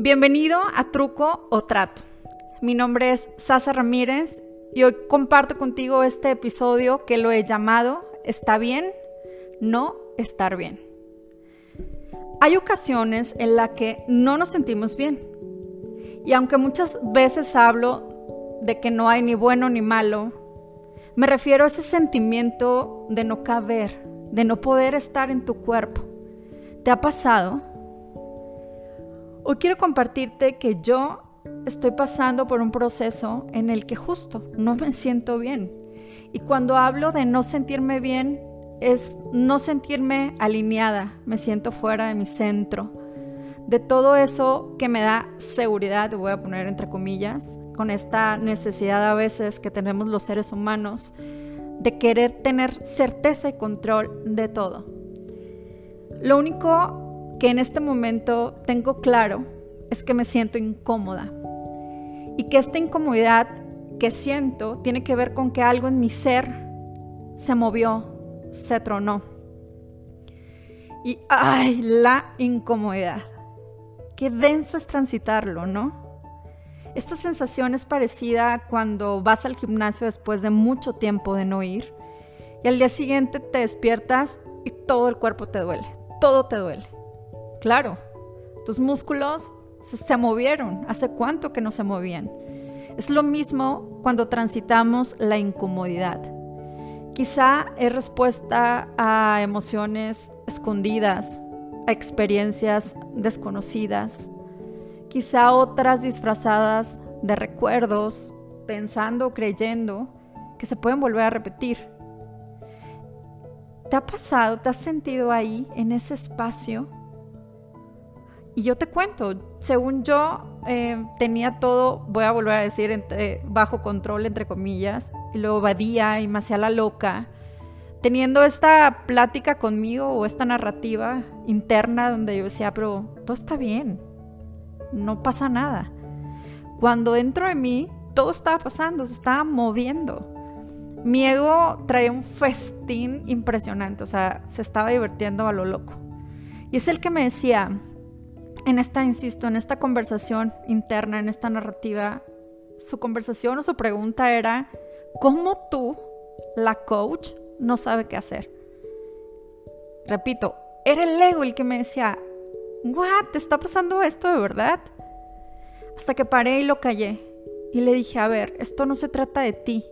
Bienvenido a Truco o Trato. Mi nombre es Sasa Ramírez y hoy comparto contigo este episodio que lo he llamado ¿Está bien? No estar bien. Hay ocasiones en las que no nos sentimos bien. Y aunque muchas veces hablo de que no hay ni bueno ni malo, me refiero a ese sentimiento de no caber, de no poder estar en tu cuerpo. ¿Te ha pasado? Hoy quiero compartirte que yo estoy pasando por un proceso en el que justo no me siento bien. Y cuando hablo de no sentirme bien, es no sentirme alineada, me siento fuera de mi centro, de todo eso que me da seguridad, voy a poner entre comillas, con esta necesidad a veces que tenemos los seres humanos de querer tener certeza y control de todo. Lo único que en este momento tengo claro es que me siento incómoda y que esta incomodidad que siento tiene que ver con que algo en mi ser se movió, se tronó. Y ay, la incomodidad. Qué denso es transitarlo, ¿no? Esta sensación es parecida cuando vas al gimnasio después de mucho tiempo de no ir y al día siguiente te despiertas y todo el cuerpo te duele, todo te duele. Claro, tus músculos se, movieron. ¿Hace cuánto que no se movían? Es lo mismo cuando transitamos la incomodidad. Quizá es respuesta a emociones escondidas, a experiencias desconocidas, quizá otras disfrazadas de recuerdos, pensando creyendo que se pueden volver a repetir. ¿Te ha pasado, te has sentido ahí, en ese espacio? Y yo te cuento, según yo eh, tenía todo, voy a volver a decir, entre, bajo control, entre comillas, y lo evadía y me hacía la loca, teniendo esta plática conmigo o esta narrativa interna donde yo decía, pero todo está bien, no pasa nada. Cuando dentro de mí todo estaba pasando, se estaba moviendo. Mi ego traía un festín impresionante, o sea, se estaba divirtiendo a lo loco. Y es el que me decía, en esta, insisto, en esta conversación interna, en esta narrativa, su conversación o su pregunta era, ¿cómo tú, la coach, no sabe qué hacer? Repito, era el ego el que me decía, ¿what? ¿Te está pasando esto de verdad? Hasta que paré y lo callé y le dije, a ver, esto no se trata de ti,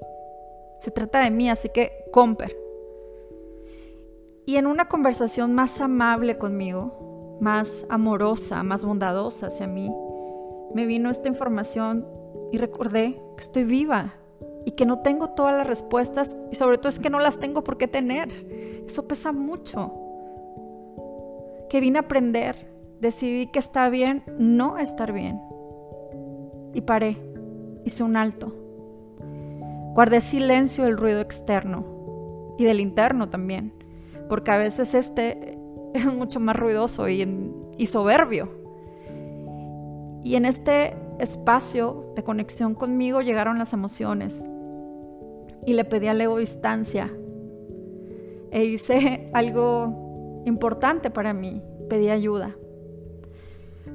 se trata de mí, así que comper. Y en una conversación más amable conmigo, más amorosa, más bondadosa hacia mí, me vino esta información y recordé que estoy viva y que no tengo todas las respuestas y sobre todo es que no las tengo por qué tener. Eso pesa mucho. Que vine a aprender, decidí que está bien no estar bien. Y paré, hice un alto. Guardé silencio del ruido externo y del interno también, porque a veces este es mucho más ruidoso y, soberbio. Y en este espacio de conexión conmigo llegaron las emociones y le pedí al ego distancia. E hice algo importante para mí, pedí ayuda.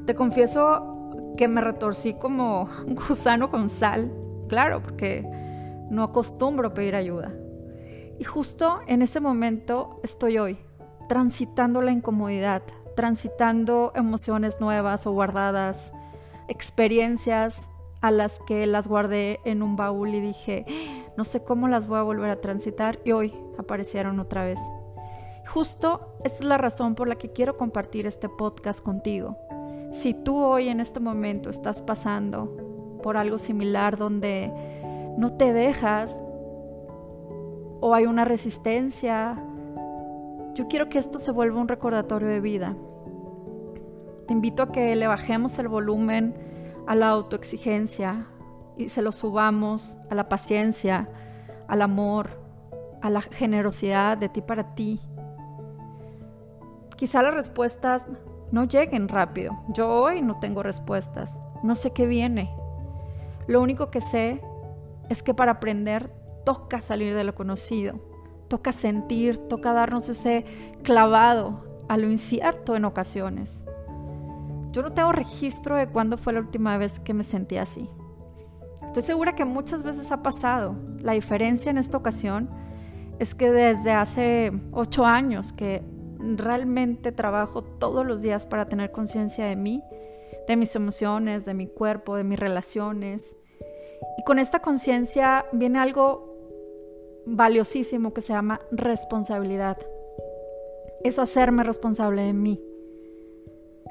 Te confieso que me retorcí como un gusano con sal, claro, porque no acostumbro pedir ayuda. Y justo en ese momento estoy hoy, transitando la incomodidad, transitando emociones nuevas o guardadas, experiencias a las que las guardé en un baúl y dije, no sé cómo las voy a volver a transitar y hoy aparecieron otra vez. Justo esta es la razón por la que quiero compartir este podcast contigo. Si tú hoy en este momento estás pasando por algo similar donde no te dejas o hay una resistencia yo quiero que esto se vuelva un recordatorio de vida. Te invito a que le bajemos el volumen a la autoexigencia y se lo subamos a la paciencia, al amor, a la generosidad de ti para ti. Quizá las respuestas no lleguen rápido. Yo hoy no tengo respuestas. No sé qué viene. Lo único que sé es que para aprender toca salir de lo conocido toca sentir, toca darnos ese clavado a lo incierto en ocasiones. Yo no tengo registro de cuándo fue la última vez que me sentí así. Estoy segura que muchas veces ha pasado. La diferencia en esta ocasión es que desde hace ocho años que realmente trabajo todos los días para tener conciencia de mí, de mis emociones, de mi cuerpo, de mis relaciones. Y con esta conciencia viene algo valiosísimo que se llama responsabilidad. Es hacerme responsable de mí.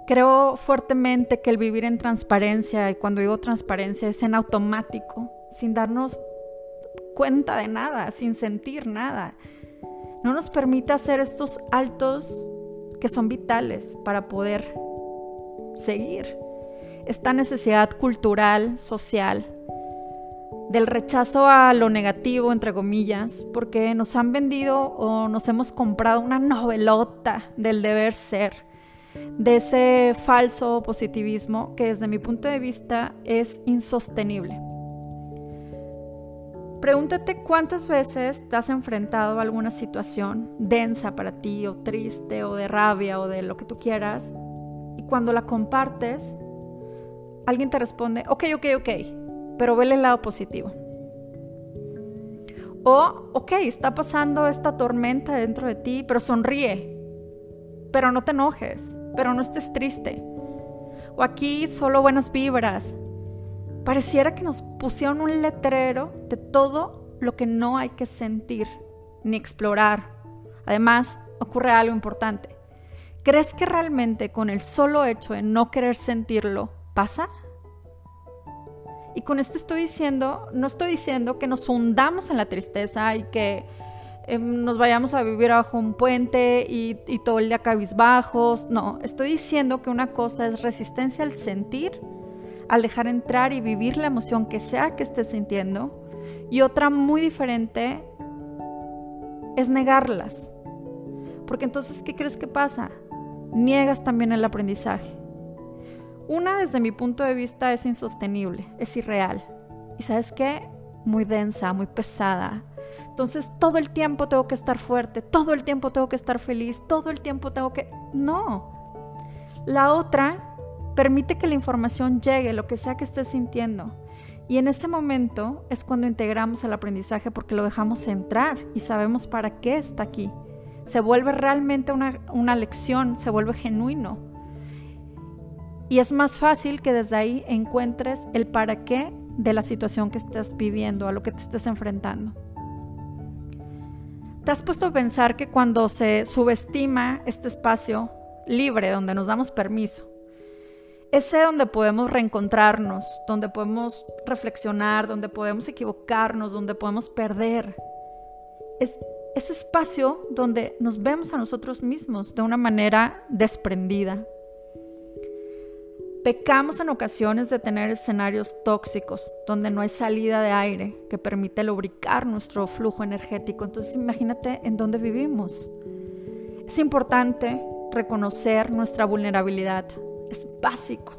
Creo fuertemente que el vivir en transparencia, y cuando digo transparencia es en automático, sin darnos cuenta de nada, sin sentir nada, no nos permite hacer estos altos que son vitales para poder seguir. Esta necesidad cultural, social, del rechazo a lo negativo, entre comillas, porque nos han vendido o nos hemos comprado una novelota del deber ser, de ese falso positivismo que desde mi punto de vista es insostenible. Pregúntate cuántas veces te has enfrentado a alguna situación densa para ti o triste o de rabia o de lo que tú quieras y cuando la compartes, alguien te responde, ok, ok, ok, pero vele el lado positivo. O, ok, está pasando esta tormenta dentro de ti, pero sonríe, pero no te enojes, pero no estés triste. O aquí solo buenas vibras. Pareciera que nos pusieron un letrero de todo lo que no hay que sentir ni explorar. Además, ocurre algo importante. ¿Crees que realmente con el solo hecho de no querer sentirlo pasa? Y con esto estoy diciendo, no estoy diciendo que nos hundamos en la tristeza y que em, nos vayamos a vivir bajo un puente y, y todo el día cabizbajos. No, estoy diciendo que una cosa es resistencia al sentir, al dejar entrar y vivir la emoción que sea que estés sintiendo. Y otra muy diferente es negarlas. Porque entonces, ¿qué crees que pasa? Niegas también el aprendizaje. Una, desde mi punto de vista, es insostenible, es irreal. ¿Y sabes qué? Muy densa, muy pesada. Entonces, todo el tiempo tengo que estar fuerte, todo el tiempo tengo que estar feliz, todo el tiempo tengo que... No. La otra permite que la información llegue, lo que sea que estés sintiendo. Y en ese momento es cuando integramos el aprendizaje porque lo dejamos entrar y sabemos para qué está aquí. Se vuelve realmente una, una lección, se vuelve genuino. Y es más fácil que desde ahí encuentres el para qué de la situación que estás viviendo, a lo que te estés enfrentando. ¿Te has puesto a pensar que cuando se subestima este espacio libre donde nos damos permiso, ese donde podemos reencontrarnos, donde podemos reflexionar, donde podemos equivocarnos, donde podemos perder, es ese espacio donde nos vemos a nosotros mismos de una manera desprendida, Pecamos en ocasiones de tener escenarios tóxicos donde no hay salida de aire que permite lubricar nuestro flujo energético. Entonces imagínate en dónde vivimos. Es importante reconocer nuestra vulnerabilidad. Es básico.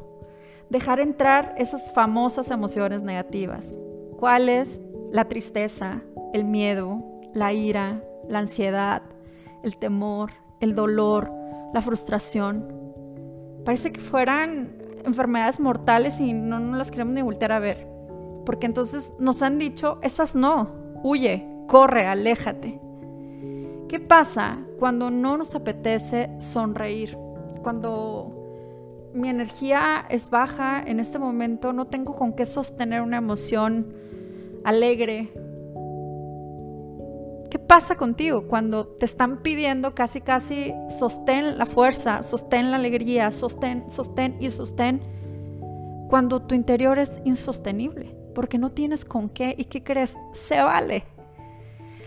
Dejar entrar esas famosas emociones negativas. ¿Cuáles? La tristeza, el miedo, la ira, la ansiedad, el temor, el dolor, la frustración. Parece que fueran enfermedades mortales y no nos las queremos ni voltear a ver. Porque entonces nos han dicho, esas no, huye, corre, aléjate. ¿Qué pasa cuando no nos apetece sonreír? Cuando mi energía es baja en este momento, no tengo con qué sostener una emoción alegre, ¿Qué pasa contigo cuando te están pidiendo casi, casi sostén la fuerza, sostén la alegría, sostén, sostén y sostén? Cuando tu interior es insostenible, porque no tienes con qué y qué crees, se vale.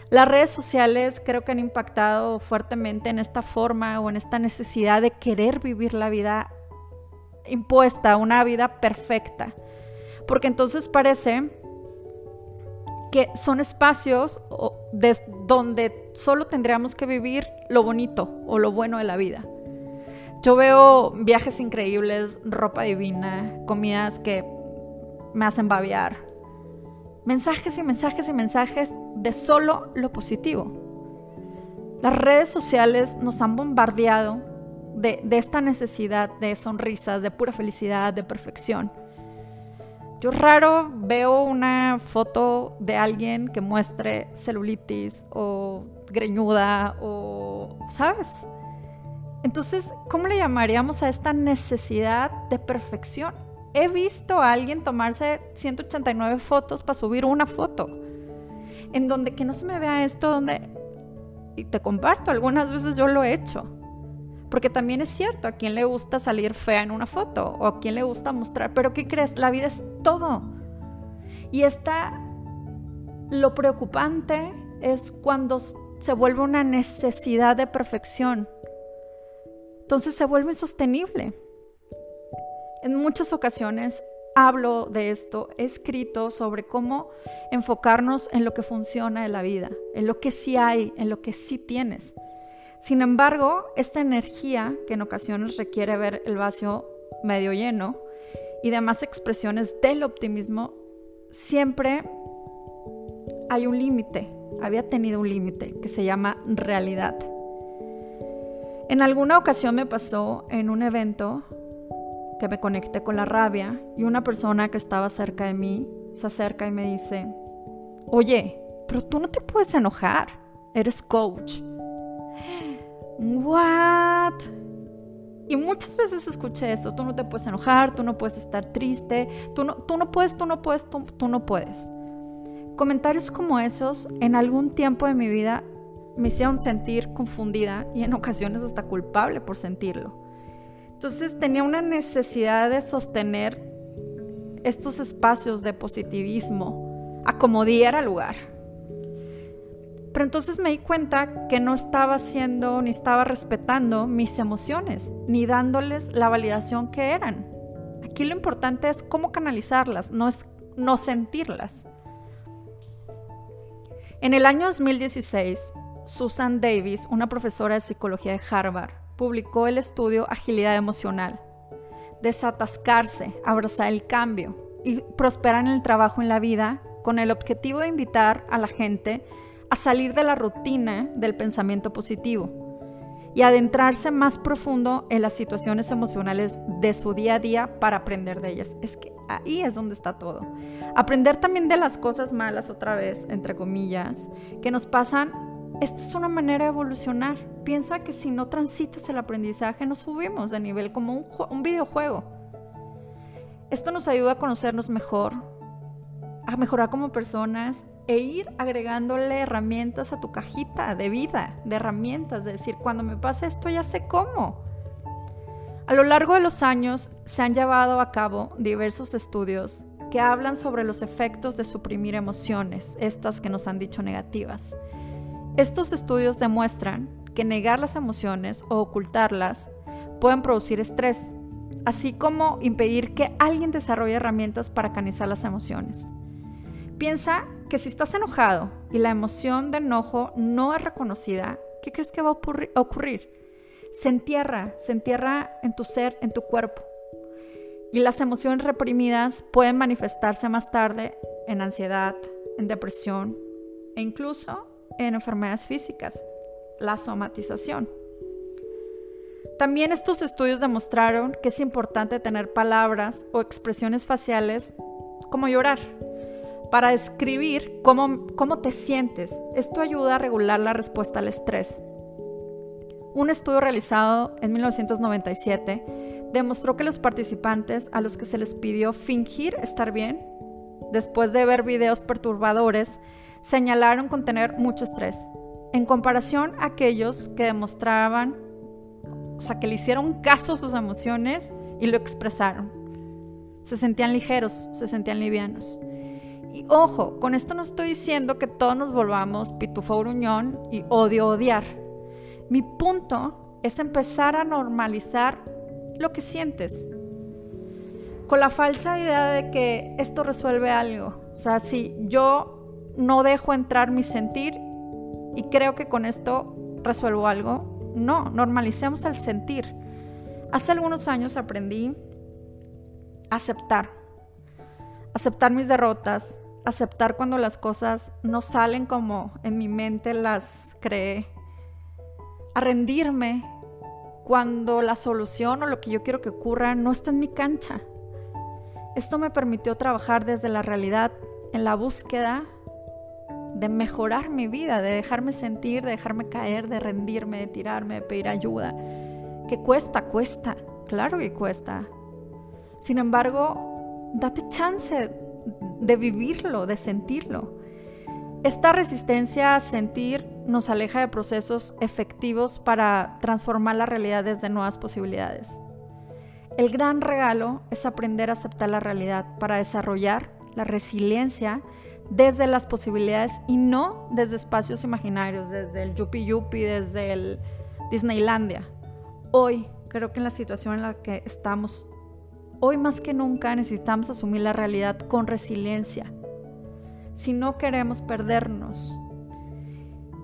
Las redes sociales creo que han impactado fuertemente en esta forma o en esta necesidad de querer vivir la vida impuesta, una vida perfecta. Porque entonces parece que son espacios donde solo tendríamos que vivir lo bonito o lo bueno de la vida. Yo veo viajes increíbles, ropa divina, comidas que me hacen babear. Mensajes y mensajes y mensajes de solo lo positivo. Las redes sociales nos han bombardeado de, de esta necesidad de sonrisas, de pura felicidad, de perfección. Yo raro veo una foto de alguien que muestre celulitis o greñuda o, ¿sabes? Entonces, ¿cómo le llamaríamos a esta necesidad de perfección? He visto a alguien tomarse 189 fotos para subir una foto. En donde que no se me vea esto, donde... Y te comparto, algunas veces yo lo he hecho. Porque también es cierto, a quién le gusta salir fea en una foto o a quién le gusta mostrar. Pero ¿qué crees? La vida es todo. Y está... Lo preocupante es cuando se vuelve una necesidad de perfección entonces se vuelve insostenible. En muchas ocasiones hablo de esto, he escrito sobre cómo enfocarnos en lo que funciona en la vida, en lo que sí hay, en lo que sí tienes. Sin embargo, esta energía que en ocasiones requiere ver el vacío medio lleno y demás expresiones del optimismo, siempre hay un límite, había tenido un límite que se llama realidad. En alguna ocasión me pasó en un evento que me conecté con la rabia y una persona que estaba cerca de mí se acerca y me dice, oye, pero tú no te puedes enojar, eres coach. ¿What? Y muchas veces escuché eso, tú no te puedes enojar, tú no puedes estar triste, tú no, tú no puedes, tú no puedes, tú, tú no puedes. Comentarios como esos en algún tiempo de mi vida me hicieron sentir confundida y en ocasiones hasta culpable por sentirlo. Entonces tenía una necesidad de sostener estos espacios de positivismo a como diera lugar. Pero entonces me di cuenta que no estaba haciendo ni estaba respetando mis emociones, ni dándoles la validación que eran. Aquí lo importante es cómo canalizarlas, no es no sentirlas. En el año 2016 Susan Davis, una profesora de psicología de Harvard, publicó el estudio Agilidad Emocional. Desatascarse, abrazar el cambio y prosperar en el trabajo en la vida con el objetivo de invitar a la gente a salir de la rutina del pensamiento positivo y adentrarse más profundo en las situaciones emocionales de su día a día para aprender de ellas. Es que ahí es donde está todo. Aprender también de las cosas malas otra vez, entre comillas, que nos pasan esta es una manera de evolucionar. Piensa que si no transitas el aprendizaje, nos subimos de nivel como un, videojuego. Esto nos ayuda a conocernos mejor, a mejorar como personas e ir agregándole herramientas a tu cajita de vida, de herramientas, de decir, cuando me pasa esto ya sé cómo. A lo largo de los años se han llevado a cabo diversos estudios que hablan sobre los efectos de suprimir emociones, estas que nos han dicho negativas. Estos estudios demuestran que negar las emociones o ocultarlas pueden producir estrés, así como impedir que alguien desarrolle herramientas para canalizar las emociones. Piensa que si estás enojado y la emoción de enojo no es reconocida, ¿qué crees que va a ocurrir? Se entierra, se entierra en tu ser, en tu cuerpo. Y las emociones reprimidas pueden manifestarse más tarde en ansiedad, en depresión e incluso en enfermedades físicas, la somatización. También estos estudios demostraron que es importante tener palabras o expresiones faciales como llorar para describir cómo, cómo te sientes. Esto ayuda a regular la respuesta al estrés. Un estudio realizado en 1997 demostró que los participantes a los que se les pidió fingir estar bien, después de ver videos perturbadores, señalaron contener mucho estrés, en comparación a aquellos que demostraban, o sea, que le hicieron caso a sus emociones y lo expresaron. Se sentían ligeros, se sentían livianos. Y ojo, con esto no estoy diciendo que todos nos volvamos pitufo gruñón y odio odiar. Mi punto es empezar a normalizar lo que sientes. Con la falsa idea de que esto resuelve algo. O sea, si yo no dejo entrar mi sentir y creo que con esto resuelvo algo. No, normalicemos el sentir. Hace algunos años aprendí a aceptar, aceptar mis derrotas, aceptar cuando las cosas no salen como en mi mente las creé, a rendirme cuando la solución o lo que yo quiero que ocurra no está en mi cancha. Esto me permitió trabajar desde la realidad en la búsqueda de mejorar mi vida, de dejarme sentir, de dejarme caer, de rendirme, de tirarme, de pedir ayuda. Que cuesta, cuesta, claro que cuesta. Sin embargo, date chance de vivirlo, de sentirlo. Esta resistencia a sentir nos aleja de procesos efectivos para transformar la realidad desde nuevas posibilidades. El gran regalo es aprender a aceptar la realidad para desarrollar la resiliencia desde las posibilidades y no desde espacios imaginarios, desde el yupi yupi, desde el Disneylandia. Hoy, creo que en la situación en la que estamos, hoy más que nunca necesitamos asumir la realidad con resiliencia. Si no queremos perdernos.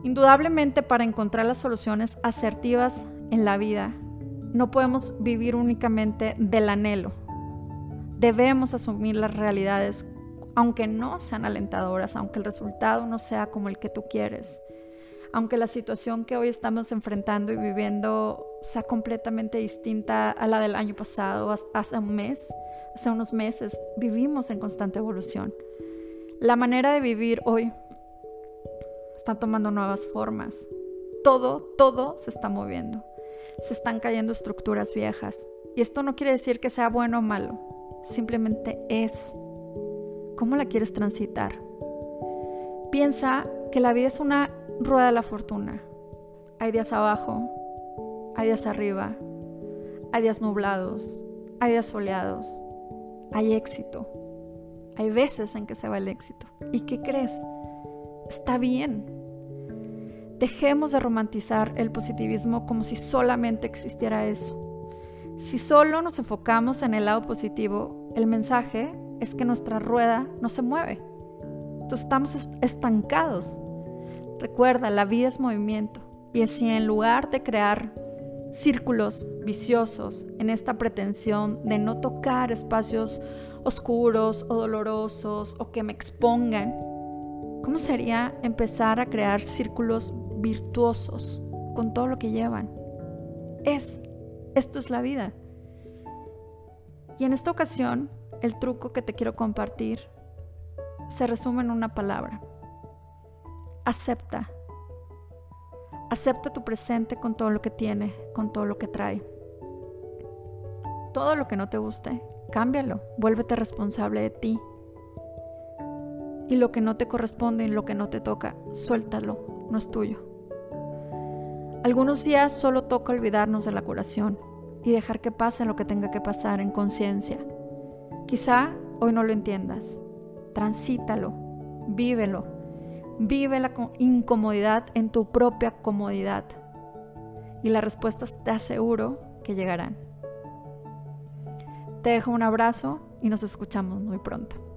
Indudablemente para encontrar las soluciones asertivas en la vida, no podemos vivir únicamente del anhelo. Debemos asumir las realidades aunque no sean alentadoras, aunque el resultado no sea como el que tú quieres, aunque la situación que hoy estamos enfrentando y viviendo sea completamente distinta a la del año pasado, hace un mes, hace unos meses, vivimos en constante evolución. La manera de vivir hoy está tomando nuevas formas. Todo, todo se está moviendo. Se están cayendo estructuras viejas. Y esto no quiere decir que sea bueno o malo, simplemente es ¿Cómo la quieres transitar? Piensa que la vida es una rueda de la fortuna. Hay días abajo, hay días arriba, hay días nublados, hay días soleados, hay éxito. Hay veces en que se va el éxito. ¿Y qué crees? Está bien. Dejemos de romantizar el positivismo como si solamente existiera eso. Si solo nos enfocamos en el lado positivo, el mensaje es que nuestra rueda no se mueve. Entonces estamos estancados. Recuerda, la vida es movimiento. Y si en lugar de crear círculos viciosos en esta pretensión de no tocar espacios oscuros o dolorosos o que me expongan, ¿cómo sería empezar a crear círculos virtuosos con todo lo que llevan? Es, esto es la vida. Y en esta ocasión el truco que te quiero compartir se resume en una palabra. Acepta. Acepta tu presente con todo lo que tiene, con todo lo que trae. Todo lo que no te guste, cámbialo, vuélvete responsable de ti. Y lo que no te corresponde y lo que no te toca, suéltalo, no es tuyo. Algunos días solo toca olvidarnos de la curación y dejar que pase lo que tenga que pasar en conciencia Quizá hoy no lo entiendas. Transítalo, vívelo. Vive la incomodidad en tu propia comodidad. Y las respuestas te aseguro que llegarán. Te dejo un abrazo y nos escuchamos muy pronto.